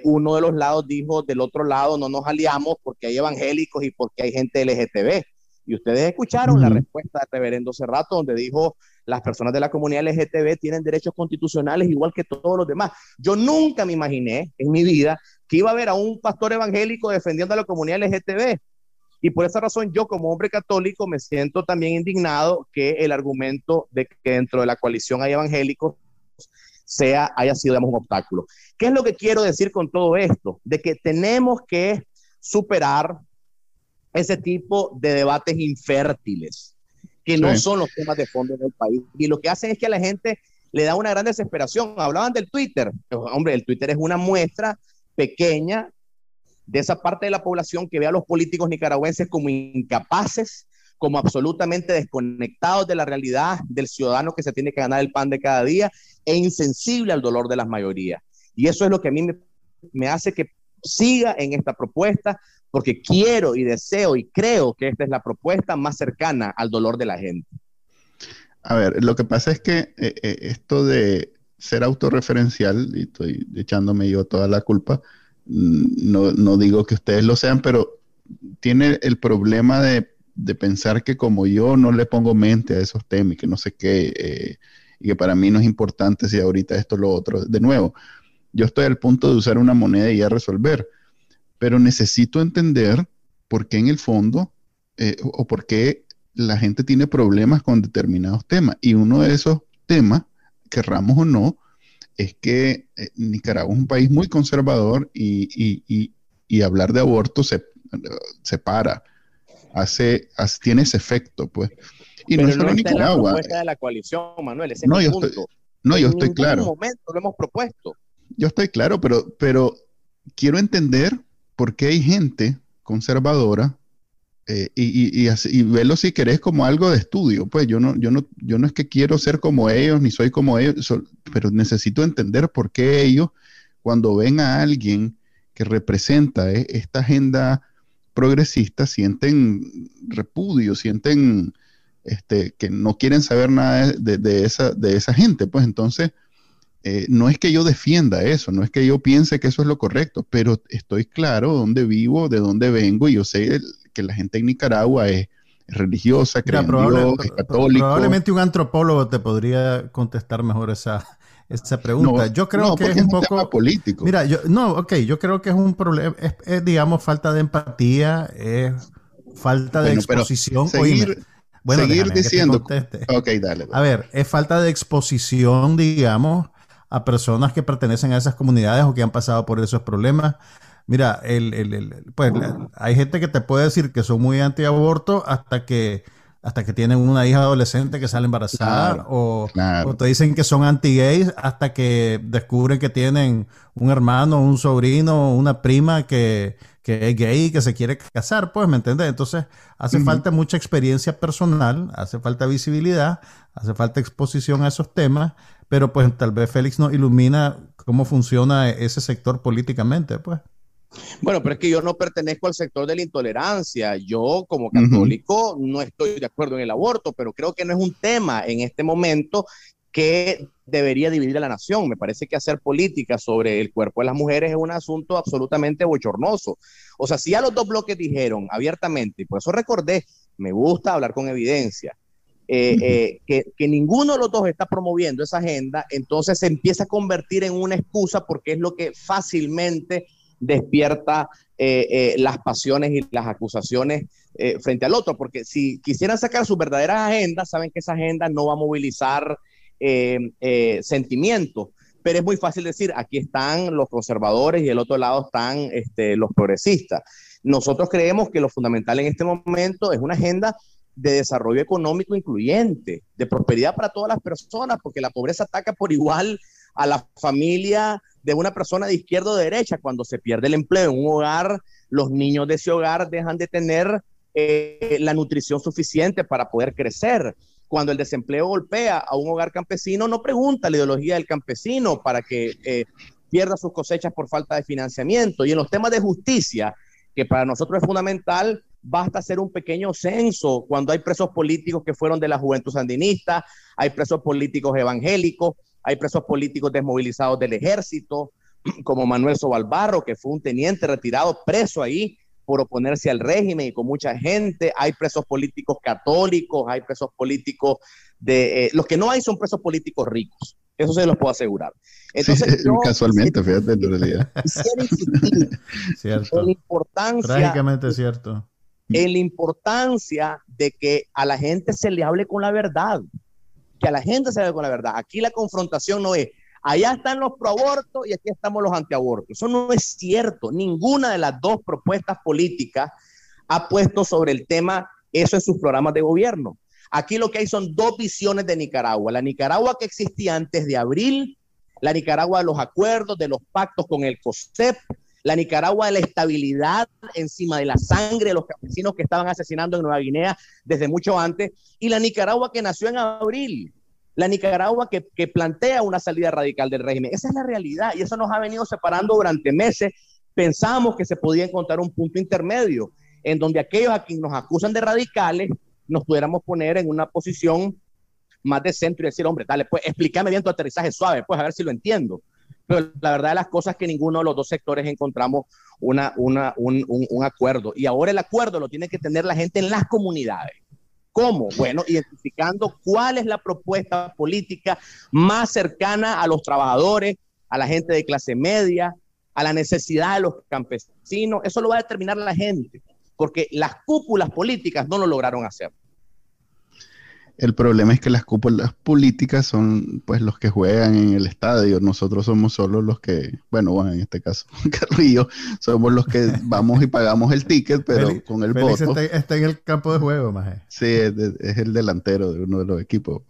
uno de los lados dijo, del otro lado no nos aliamos porque hay evangélicos y porque hay gente LGTB. Y ustedes escucharon la respuesta del reverendo Cerrato, donde dijo, las personas de la comunidad LGTB tienen derechos constitucionales igual que todos los demás. Yo nunca me imaginé en mi vida que iba a ver a un pastor evangélico defendiendo a la comunidad LGTB. Y por esa razón yo como hombre católico me siento también indignado que el argumento de que dentro de la coalición hay evangélicos sea, haya sido digamos, un obstáculo. ¿Qué es lo que quiero decir con todo esto? De que tenemos que superar ese tipo de debates infértiles, que no son los temas de fondo del país. Y lo que hacen es que a la gente le da una gran desesperación. Hablaban del Twitter. Hombre, el Twitter es una muestra pequeña de esa parte de la población que ve a los políticos nicaragüenses como incapaces, como absolutamente desconectados de la realidad del ciudadano que se tiene que ganar el pan de cada día e insensible al dolor de las mayorías. Y eso es lo que a mí me, me hace que siga en esta propuesta, porque quiero y deseo y creo que esta es la propuesta más cercana al dolor de la gente. A ver, lo que pasa es que eh, eh, esto de ser autorreferencial, y estoy echándome yo toda la culpa, mm, no, no digo que ustedes lo sean, pero tiene el problema de, de, pensar que como yo no le pongo mente a esos temas y que no sé qué, eh, y que para mí no es importante si ahorita esto o lo otro. De nuevo, yo estoy al punto de usar una moneda y ya resolver, pero necesito entender por qué en el fondo o por qué la gente tiene problemas con determinados temas. Y uno de esos temas, querramos o no, es que eh, Nicaragua es un país muy conservador y, hablar de aborto se, para, hace, tiene ese efecto, pues. Y no es solo Nicaragua. de la coalición, Manuel, no, yo Estoy, no, yo estoy claro. momento lo hemos propuesto. Yo estoy claro, pero, pero quiero entender por qué hay gente conservadora eh, y, y, verlo si querés como algo de estudio. Pues yo no, yo no, yo no es que quiero ser como ellos, ni soy como ellos, pero necesito entender por qué ellos, cuando ven a alguien que representa eh, esta agenda progresista, sienten repudio, sienten este, que no quieren saber nada de, esa, de esa gente. Pues entonces, eh, no es que yo defienda eso, no es que yo piense que eso es lo correcto, pero estoy claro dónde vivo, de dónde vengo y yo sé que la gente en Nicaragua es, religiosa, cree es católico. Probablemente un antropólogo te podría contestar mejor esa, esa pregunta. yo creo que es un poco político. Mira, yo no, ok, yo creo que es un problema, es, digamos falta de empatía, es falta de exposición. Seguir, bueno, seguir diciendo. Ok, dale. A ver, es falta de exposición, digamos, a personas que pertenecen a esas comunidades o que han pasado por esos problemas. Mira, el, el, el, pues hay gente que te puede decir que son muy antiaborto hasta que hasta que tienen una hija adolescente que sale embarazada o, te dicen que son anti-gays hasta que descubren que tienen un hermano, un sobrino, una prima que, que es gay y que se quiere casar, pues, ¿me entiendes? Entonces hace falta mucha experiencia personal, hace falta visibilidad, hace falta exposición a esos temas, pero pues tal vez Félix nos ilumina cómo funciona ese sector políticamente, pues. Bueno, pero es que yo no pertenezco al sector de la intolerancia. Yo, como católico, no estoy de acuerdo en el aborto, pero creo que no es un tema en este momento que debería dividir a la nación. Me parece que hacer política sobre el cuerpo de las mujeres es un asunto absolutamente bochornoso. O sea, si ya los dos bloques dijeron abiertamente, y por eso recordé, me gusta hablar con evidencia, eh, eh, que, que, ninguno de los dos está promoviendo esa agenda, entonces se empieza a convertir en una excusa porque es lo que fácilmente despierta eh, las pasiones y las acusaciones frente al otro, porque si quisieran sacar sus verdaderas agendas, saben que esa agenda no va a movilizar sentimientos, pero es muy fácil decir, aquí están los conservadores y del otro lado están este, los progresistas. Nosotros creemos que lo fundamental en este momento es una agenda de desarrollo económico incluyente, de prosperidad para todas las personas, porque la pobreza ataca por igual a la familia de una persona de izquierda o de derecha. Cuando se pierde el empleo en un hogar, los niños de ese hogar dejan de tener eh, la nutrición suficiente para poder crecer. Cuando el desempleo golpea a un hogar campesino, no pregunta la ideología del campesino para que eh, pierda sus cosechas por falta de financiamiento. Y en los temas de justicia, que para nosotros es fundamental, basta hacer un pequeño censo cuando hay presos políticos que fueron de la juventud sandinista, hay presos políticos evangélicos, hay presos políticos desmovilizados del ejército, <clears throat> como Manuel Sobalbarro, que fue un teniente retirado preso ahí por oponerse al régimen y con mucha gente. Hay presos políticos católicos, hay presos políticos de... Eh, los que no hay son presos políticos ricos. Eso se los puedo asegurar. Entonces, <laughs> casualmente, fíjate, en realidad. <laughs> cierto. La importancia... Trágicamente cierto. En la importancia de que a la gente se le hable con la verdad, que a la gente se le hable con la verdad. Aquí la confrontación no es, allá están los proabortos y aquí estamos los antiabortos. Eso no es cierto. Ninguna de las dos propuestas políticas ha puesto sobre el tema eso en sus programas de gobierno. Aquí lo que hay son dos visiones de Nicaragua. La Nicaragua que existía antes de abril, la Nicaragua de los acuerdos, de los pactos con el COSEP, la Nicaragua de la estabilidad encima de la sangre de los campesinos que estaban asesinando en Nueva Guinea desde mucho antes, y la Nicaragua que nació en abril, la Nicaragua que, que, plantea una salida radical del régimen. Esa es la realidad y eso nos ha venido separando durante meses. Pensamos que se podía encontrar un punto intermedio en donde aquellos a quienes nos acusan de radicales nos pudiéramos poner en una posición más de centro y decir, hombre, dale, pues explícame bien tu aterrizaje suave, pues a ver si lo entiendo. Pero la verdad de las cosas es que ninguno de los dos sectores encontramos una, una, un, un, un acuerdo. Y ahora el acuerdo lo tiene que tener la gente en las comunidades. ¿Cómo? Bueno, identificando cuál es la propuesta política más cercana a los trabajadores, a la gente de clase media, a la necesidad de los campesinos. Eso lo va a determinar la gente, porque las cúpulas políticas no lo lograron hacer. El problema es que las cúpulas políticas son pues los que juegan en el estadio. Nosotros somos solo los que, bueno, bueno en este caso, Carlos y yo, somos los que <laughs> vamos y pagamos el ticket, pero con el voto. Está, está, en el campo de juego, más. Sí, es, es, el delantero de uno de los equipos.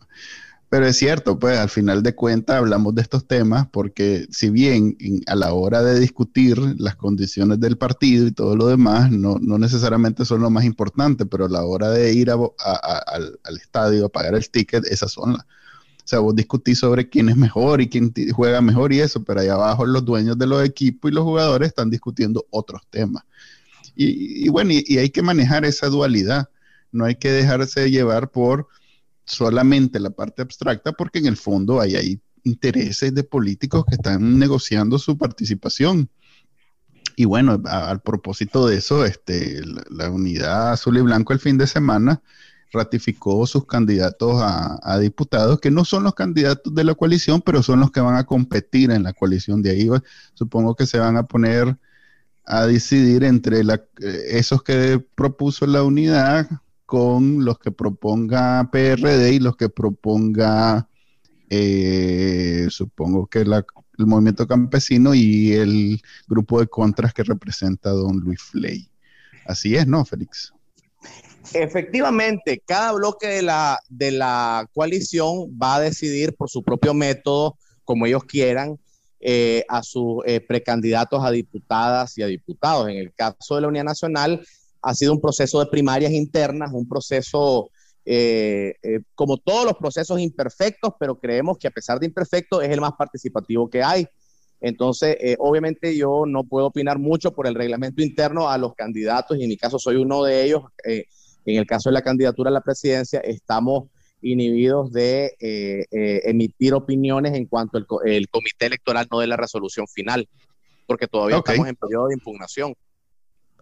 Pero es cierto, pues al final de cuentas hablamos de estos temas porque si bien a la hora de discutir las condiciones del partido y todo lo demás, no, no necesariamente son lo más importante, pero a la hora de ir a, al, al, estadio a pagar el ticket, esas son las... O sea, vos discutís sobre quién es mejor y quién juega mejor y eso, pero ahí abajo los dueños de los equipos y los jugadores están discutiendo otros temas. Y, y bueno, y, y hay que manejar esa dualidad. No hay que dejarse llevar por solamente la parte abstracta, porque en el fondo hay, intereses de políticos que están negociando su participación. Y bueno, al propósito de eso, este, la, unidad azul y blanco el fin de semana ratificó sus candidatos a, diputados, que no son los candidatos de la coalición, pero son los que van a competir en la coalición. De ahí supongo que se van a poner a decidir entre la, esos que propuso la unidad con los que proponga PRD y los que proponga, eh, supongo que la, el movimiento campesino y el grupo de contras que representa don Luis Fley. Así es, ¿no, Félix? Efectivamente, cada bloque de la, de la coalición va a decidir por su propio método, como ellos quieran, eh, a sus eh, precandidatos a diputadas y a diputados. En el caso de la Unidad Nacional, ha sido un proceso de primarias internas, un proceso eh, eh, como todos los procesos imperfectos, pero creemos que a pesar de imperfecto es el más participativo que hay. Entonces, eh, obviamente yo no puedo opinar mucho por el reglamento interno a los candidatos y en mi caso soy uno de ellos. Eh, en el caso de la candidatura a la presidencia, estamos inhibidos de eh, emitir opiniones en cuanto el, el, comité electoral no dé la resolución final, porque todavía okay. estamos en periodo de impugnación.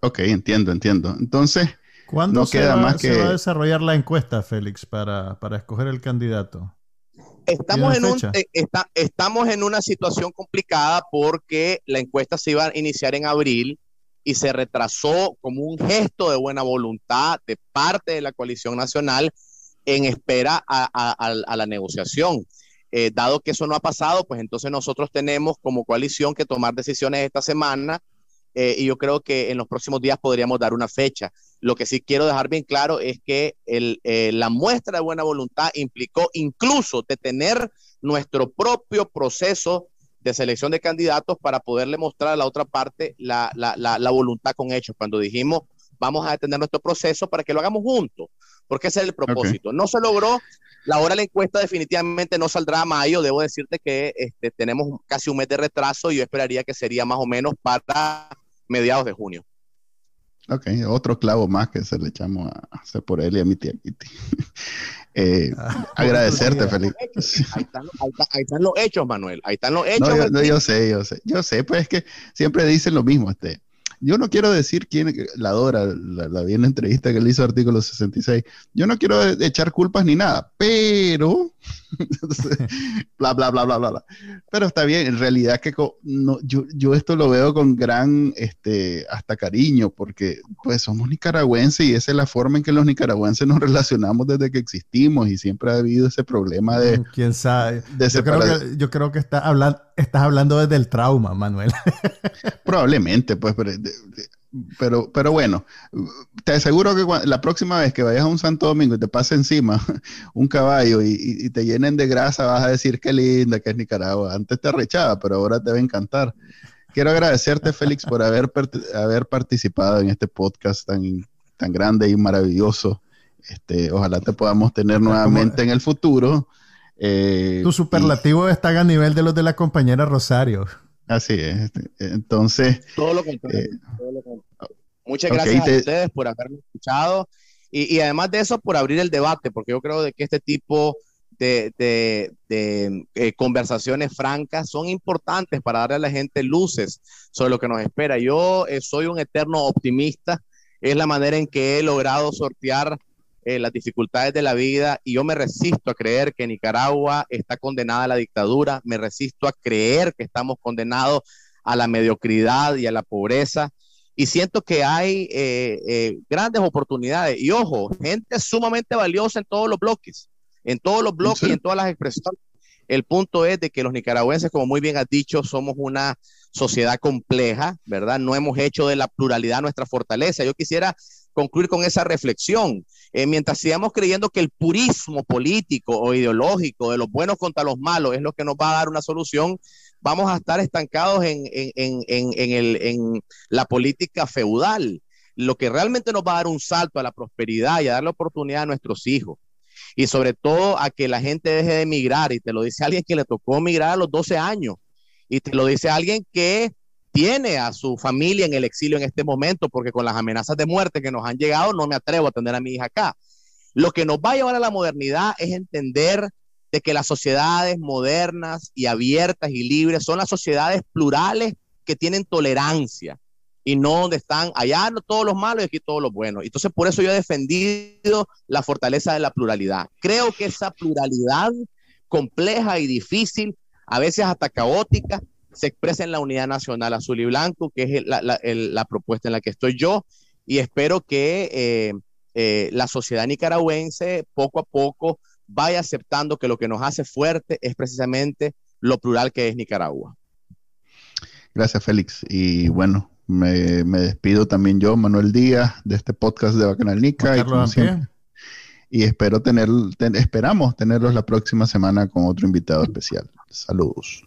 Ok, entiendo, entiendo. Entonces, ¿cuándo no se, queda va, más que... se va a desarrollar la encuesta, Félix, para, para escoger el candidato? Estamos en, un, eh, está, estamos en una situación complicada porque la encuesta se iba a iniciar en abril y se retrasó como un gesto de buena voluntad de parte de la coalición nacional en espera a, a, a, a la negociación. Eh, dado que eso no ha pasado, pues entonces nosotros tenemos como coalición que tomar decisiones esta semana eh, y yo creo que en los próximos días podríamos dar una fecha. Lo que sí quiero dejar bien claro es que el, eh, la muestra de buena voluntad implicó incluso detener nuestro propio proceso de selección de candidatos para poderle mostrar a la otra parte la, la, la, la voluntad con hechos. Cuando dijimos, vamos a detener nuestro proceso para que lo hagamos juntos, porque ese es el propósito. Okay. No se logró, la hora de la encuesta definitivamente no saldrá a mayo. Debo decirte que este, tenemos casi un mes de retraso y yo esperaría que sería más o menos para mediados de junio. Ok, otro clavo más que se le echamos a hacer por él y a mi tía Kitty. <laughs> eh, ah, agradecerte, Felipe. Ahí están, ahí, están, ahí están, los hechos, Manuel. Ahí están los hechos. No, yo, no, yo, sé, yo sé. Yo sé, pues es que siempre dicen lo mismo. Este. Yo no quiero decir quién, la Dora, la, la bien entrevista que le hizo artículo 66. Yo no quiero echar culpas ni nada, pero <laughs> bla, bla, bla, bla, bla, Pero está bien, en realidad que no, yo, yo esto lo veo con gran, este, hasta cariño, porque pues somos nicaragüenses y esa es la forma en que los nicaragüenses nos relacionamos desde que existimos y siempre ha habido ese problema de... Mm, ¿Quién sabe? yo, creo que, yo creo que estás hablando, estás hablando desde el trauma, Manuel. Probablemente, pues, pero pero, pero bueno, te aseguro que la próxima vez que vayas a un Santo Domingo y te pase encima <laughs> un caballo y, te llenen de grasa, vas a decir qué linda que es Nicaragua. Antes te rechaba, pero ahora te va a encantar. Quiero agradecerte, Félix, por haber, haber participado en este podcast tan, tan grande y maravilloso. Este, ojalá te podamos tener nuevamente en el futuro. Eh, tu superlativo está a nivel de los de la compañera Rosario. Así es. Entonces. Todo lo contrario. Eh, Muchas gracias a ustedes por haberme escuchado y, además de eso, por abrir el debate, porque yo creo de que este tipo de, eh, conversaciones francas son importantes para darle a la gente luces sobre lo que nos espera. Yo eh, soy un eterno optimista. Es la manera en que he logrado sortear eh, las dificultades de la vida y yo me resisto a creer que Nicaragua está condenada a la dictadura, me resisto a creer que estamos condenados a la mediocridad y a la pobreza. Y siento que hay eh, eh, grandes oportunidades. Y ojo, gente sumamente valiosa en todos los bloques, en todos los bloques y en todas las expresiones. El punto es de que los nicaragüenses, como muy bien has dicho, somos una sociedad compleja, ¿verdad? No hemos hecho de la pluralidad nuestra fortaleza. Yo quisiera concluir con esa reflexión. Eh, mientras sigamos creyendo que el purismo político o ideológico de los buenos contra los malos es lo que nos va a dar una solución, vamos a estar estancados en, en la política feudal. Lo que realmente nos va a dar un salto a la prosperidad y a darle oportunidad a nuestros hijos. Y sobre todo a que la gente deje de emigrar. Y te lo dice alguien que le tocó emigrar a los 12 años. Y te lo dice alguien que tiene a su familia en el exilio en este momento, porque con las amenazas de muerte que nos han llegado, no me atrevo a tener a mi hija acá. Lo que nos va a llevar a la modernidad es entender de que las sociedades modernas y abiertas y libres son las sociedades plurales que tienen tolerancia y no donde están allá todos los malos y aquí todos los buenos. Entonces, por eso yo he defendido la fortaleza de la pluralidad. Creo que esa pluralidad compleja y difícil, a veces hasta caótica, se expresa en la unidad nacional azul y blanco, que es la, propuesta en la que estoy yo, y espero que eh, eh, la sociedad nicaragüense poco a poco vaya aceptando que lo que nos hace fuerte es precisamente lo plural que es Nicaragua. Gracias, Félix. Y bueno, me, despido también yo, Manuel Díaz, de este podcast de Bacanal Nica. Y, espero tener, esperamos tenerlos la próxima semana con otro invitado especial. Saludos.